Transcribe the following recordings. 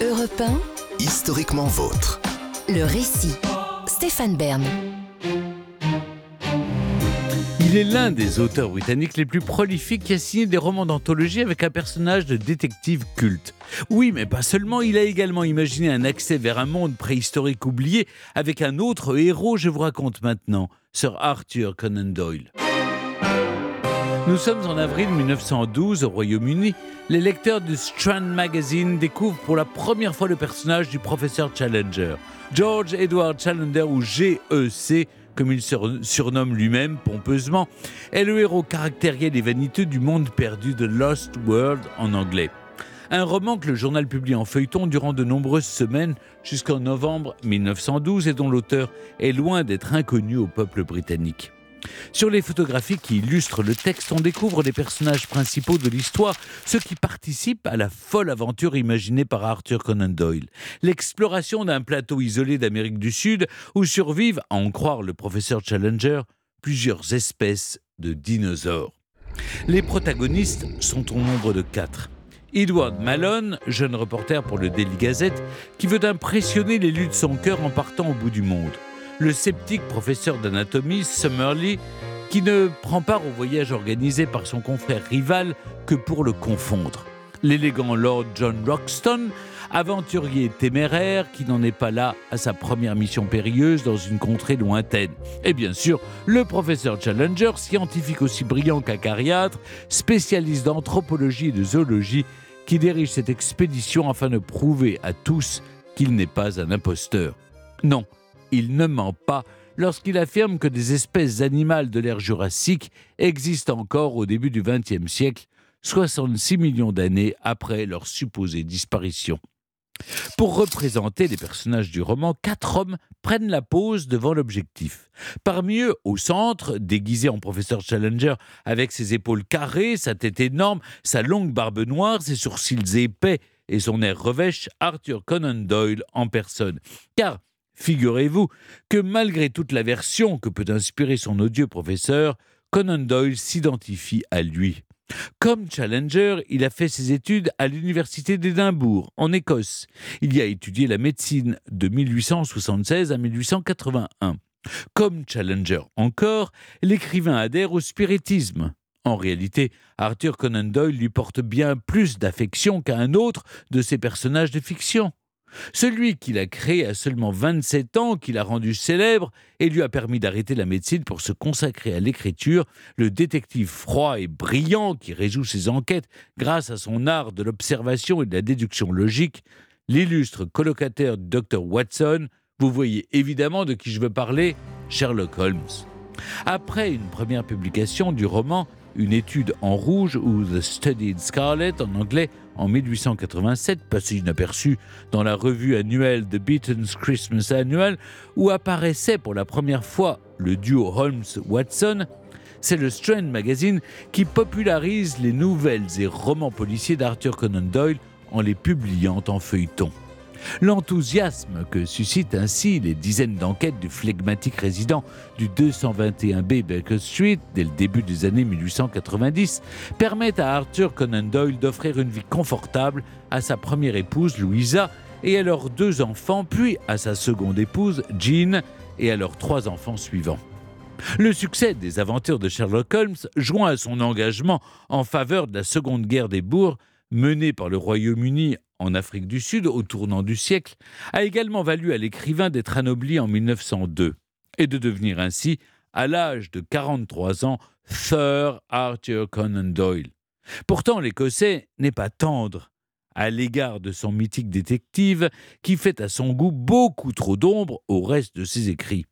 Europe Historiquement vôtre. le récit. Stéphane Bern. Il est l'un des auteurs britanniques les plus prolifiques qui a signé des romans d'anthologie avec un personnage de détective culte. Oui, mais pas seulement, il a également imaginé un accès vers un monde préhistorique oublié avec un autre héros, je vous raconte maintenant, Sir Arthur Conan Doyle. Nous sommes en avril 1912 au Royaume-Uni. Les lecteurs du Strand Magazine découvrent pour la première fois le personnage du professeur Challenger. George Edward Challenger, ou GEC, comme il se surnomme lui-même pompeusement, est le héros caractériel et vaniteux du monde perdu de Lost World en anglais. Un roman que le journal publie en feuilleton durant de nombreuses semaines jusqu'en novembre 1912 et dont l'auteur est loin d'être inconnu au peuple britannique. Sur les photographies qui illustrent le texte, on découvre les personnages principaux de l'histoire, ceux qui participent à la folle aventure imaginée par Arthur Conan Doyle. L'exploration d'un plateau isolé d'Amérique du Sud où survivent, à en croire le professeur Challenger, plusieurs espèces de dinosaures. Les protagonistes sont au nombre de quatre. Edward Malone, jeune reporter pour le Daily Gazette, qui veut impressionner l'élu de son cœur en partant au bout du monde le sceptique professeur d'anatomie Summerlee, qui ne prend part au voyage organisé par son confrère rival que pour le confondre. L'élégant Lord John Roxton, aventurier téméraire qui n'en est pas là à sa première mission périlleuse dans une contrée lointaine. Et bien sûr, le professeur Challenger, scientifique aussi brillant qu'acariâtre, spécialiste d'anthropologie et de zoologie, qui dirige cette expédition afin de prouver à tous qu'il n'est pas un imposteur. Non, il ne ment pas lorsqu'il affirme que des espèces animales de l'ère jurassique existent encore au début du XXe siècle, 66 millions d'années après leur supposée disparition. Pour représenter les personnages du roman, quatre hommes prennent la pose devant l'objectif. Parmi eux, au centre, déguisé en professeur Challenger, avec ses épaules carrées, sa tête énorme, sa longue barbe noire, ses sourcils épais et son air revêche, Arthur Conan Doyle en personne. Car Figurez-vous que malgré toute la version que peut inspirer son odieux professeur, Conan Doyle s'identifie à lui. Comme Challenger, il a fait ses études à l'université d'Édimbourg, en Écosse. Il y a étudié la médecine de 1876 à 1881. Comme Challenger encore, l'écrivain adhère au spiritisme. En réalité, Arthur Conan Doyle lui porte bien plus d'affection qu'à un autre de ses personnages de fiction. Celui qu'il a créé à seulement 27 ans, qu'il a rendu célèbre et lui a permis d'arrêter la médecine pour se consacrer à l'écriture, le détective froid et brillant qui résout ses enquêtes grâce à son art de l'observation et de la déduction logique, l'illustre colocataire du docteur Watson, vous voyez évidemment de qui je veux parler, Sherlock Holmes. Après une première publication du roman, une étude en rouge ou The Study in Scarlet en anglais en 1887, passé inaperçu dans la revue annuelle The Beaton's Christmas Annual, où apparaissait pour la première fois le duo Holmes-Watson, c'est le Strand Magazine qui popularise les nouvelles et romans policiers d'Arthur Conan Doyle en les publiant en feuilleton. L'enthousiasme que suscitent ainsi les dizaines d'enquêtes du flegmatique résident du 221B Baker Street dès le début des années 1890 permet à Arthur Conan Doyle d'offrir une vie confortable à sa première épouse Louisa et à leurs deux enfants, puis à sa seconde épouse Jean et à leurs trois enfants suivants. Le succès des aventures de Sherlock Holmes, joint à son engagement en faveur de la Seconde Guerre des Bourgs, menée par le Royaume-Uni en Afrique du Sud au tournant du siècle, a également valu à l'écrivain d'être anobli en 1902 et de devenir ainsi, à l'âge de 43 ans, Sir Arthur Conan Doyle. Pourtant, l'Écossais n'est pas tendre à l'égard de son mythique détective qui fait à son goût beaucoup trop d'ombre au reste de ses écrits.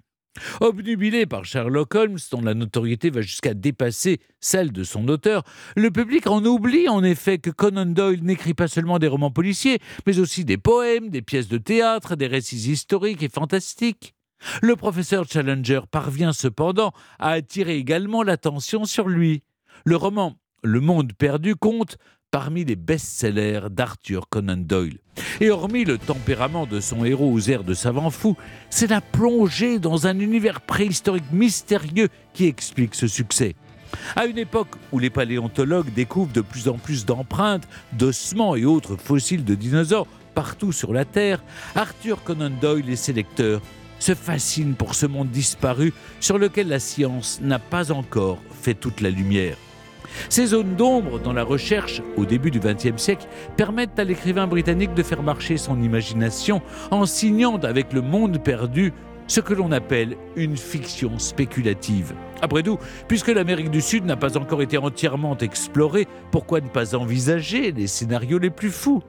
Obnubilé par Sherlock Holmes, dont la notoriété va jusqu'à dépasser celle de son auteur, le public en oublie en effet que Conan Doyle n'écrit pas seulement des romans policiers, mais aussi des poèmes, des pièces de théâtre, des récits historiques et fantastiques. Le professeur Challenger parvient cependant à attirer également l'attention sur lui. Le roman Le Monde perdu compte parmi les best-sellers d'Arthur Conan Doyle. Et hormis le tempérament de son héros aux airs de savant fou, c'est la plongée dans un univers préhistorique mystérieux qui explique ce succès. À une époque où les paléontologues découvrent de plus en plus d'empreintes, d'ossements et autres fossiles de dinosaures partout sur la Terre, Arthur Conan Doyle et ses lecteurs se fascinent pour ce monde disparu sur lequel la science n'a pas encore fait toute la lumière. Ces zones d'ombre dans la recherche au début du XXe siècle permettent à l'écrivain britannique de faire marcher son imagination en signant avec le monde perdu ce que l'on appelle une fiction spéculative. Après tout, puisque l'Amérique du Sud n'a pas encore été entièrement explorée, pourquoi ne pas envisager les scénarios les plus fous?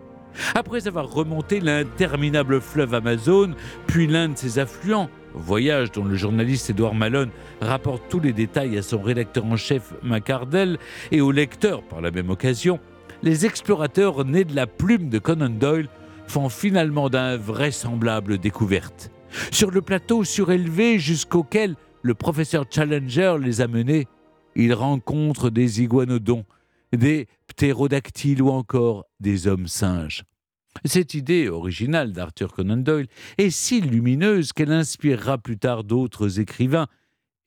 Après avoir remonté l'interminable fleuve Amazon, puis l'un de ses affluents, voyage dont le journaliste Edouard Malone rapporte tous les détails à son rédacteur en chef McCardell et au lecteur par la même occasion, les explorateurs nés de la plume de Conan Doyle font finalement d'invraisemblables découvertes. Sur le plateau surélevé jusqu'auquel le professeur Challenger les a menés, ils rencontrent des iguanodons, des ptérodactyles ou encore des hommes singes. Cette idée originale d'Arthur Conan Doyle est si lumineuse qu'elle inspirera plus tard d'autres écrivains,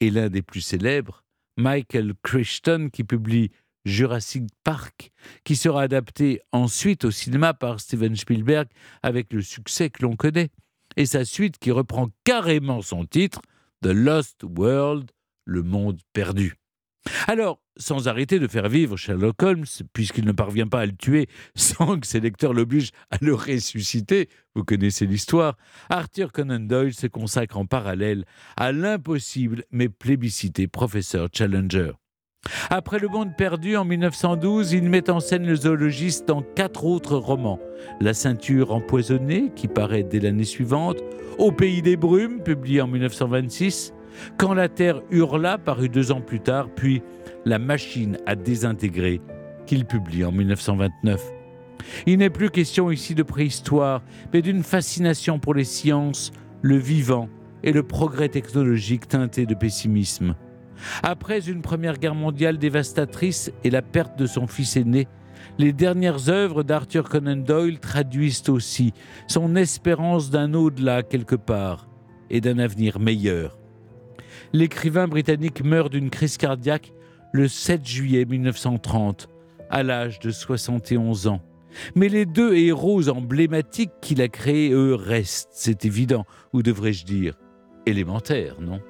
et l'un des plus célèbres, Michael Crichton, qui publie Jurassic Park, qui sera adapté ensuite au cinéma par Steven Spielberg avec le succès que l'on connaît, et sa suite qui reprend carrément son titre, The Lost World, le monde perdu. Alors, sans arrêter de faire vivre Sherlock Holmes, puisqu'il ne parvient pas à le tuer sans que ses lecteurs l'obligent à le ressusciter, vous connaissez l'histoire, Arthur Conan Doyle se consacre en parallèle à l'impossible mais plébiscité professeur Challenger. Après Le Monde perdu en 1912, il met en scène le zoologiste dans quatre autres romans. La ceinture empoisonnée, qui paraît dès l'année suivante, Au pays des brumes, publié en 1926, Quand la terre hurla, paru deux ans plus tard, puis La machine à désintégrer, qu'il publie en 1929. Il n'est plus question ici de préhistoire, mais d'une fascination pour les sciences, le vivant et le progrès technologique teinté de pessimisme. Après une première guerre mondiale dévastatrice et la perte de son fils aîné, les dernières œuvres d'Arthur Conan Doyle traduisent aussi son espérance d'un au-delà quelque part et d'un avenir meilleur. L'écrivain britannique meurt d'une crise cardiaque le 7 juillet 1930, à l'âge de 71 ans. Mais les deux héros emblématiques qu'il a créés, eux, restent, c'est évident, ou devrais-je dire, élémentaires, non?